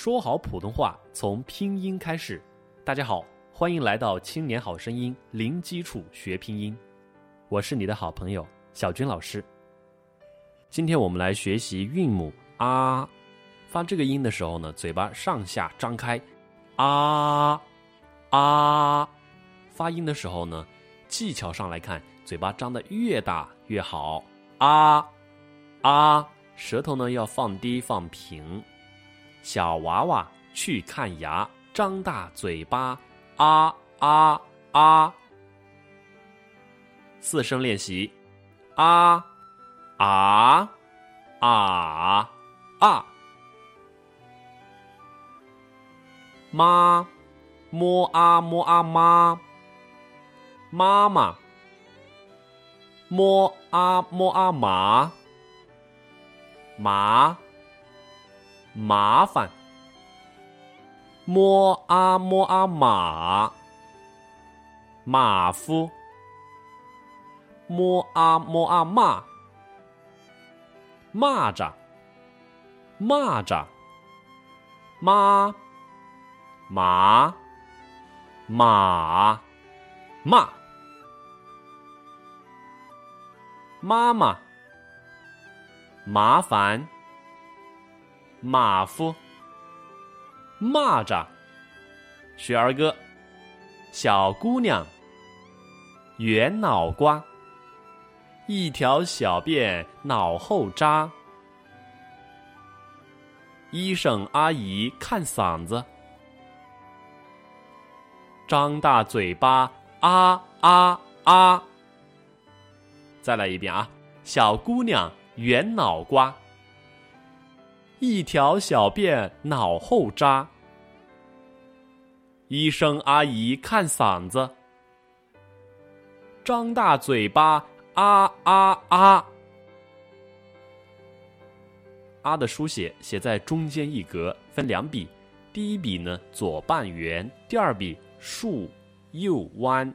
说好普通话从拼音开始。大家好，欢迎来到《青年好声音》零基础学拼音，我是你的好朋友小军老师。今天我们来学习韵母啊，发这个音的时候呢，嘴巴上下张开，啊啊，发音的时候呢，技巧上来看，嘴巴张得越大越好，啊啊，舌头呢要放低放平。小娃娃去看牙，张大嘴巴，啊啊啊！四声练习，啊啊啊啊！妈，摸啊摸啊妈，妈妈，摸啊摸啊马，马。麻烦，摸啊摸啊马，马夫，摸啊摸啊蚂，蚂蚱，蚂蚱，妈，马，马，骂，妈妈，麻烦。马夫，蚂蚱，学儿歌，小姑娘，圆脑瓜，一条小辫脑后扎，医生阿姨看嗓子，张大嘴巴啊啊啊！再来一遍啊，小姑娘，圆脑瓜。一条小辫脑后扎，医生阿姨看嗓子，张大嘴巴啊啊啊！啊的书写写在中间一格，分两笔，第一笔呢左半圆，第二笔竖右弯。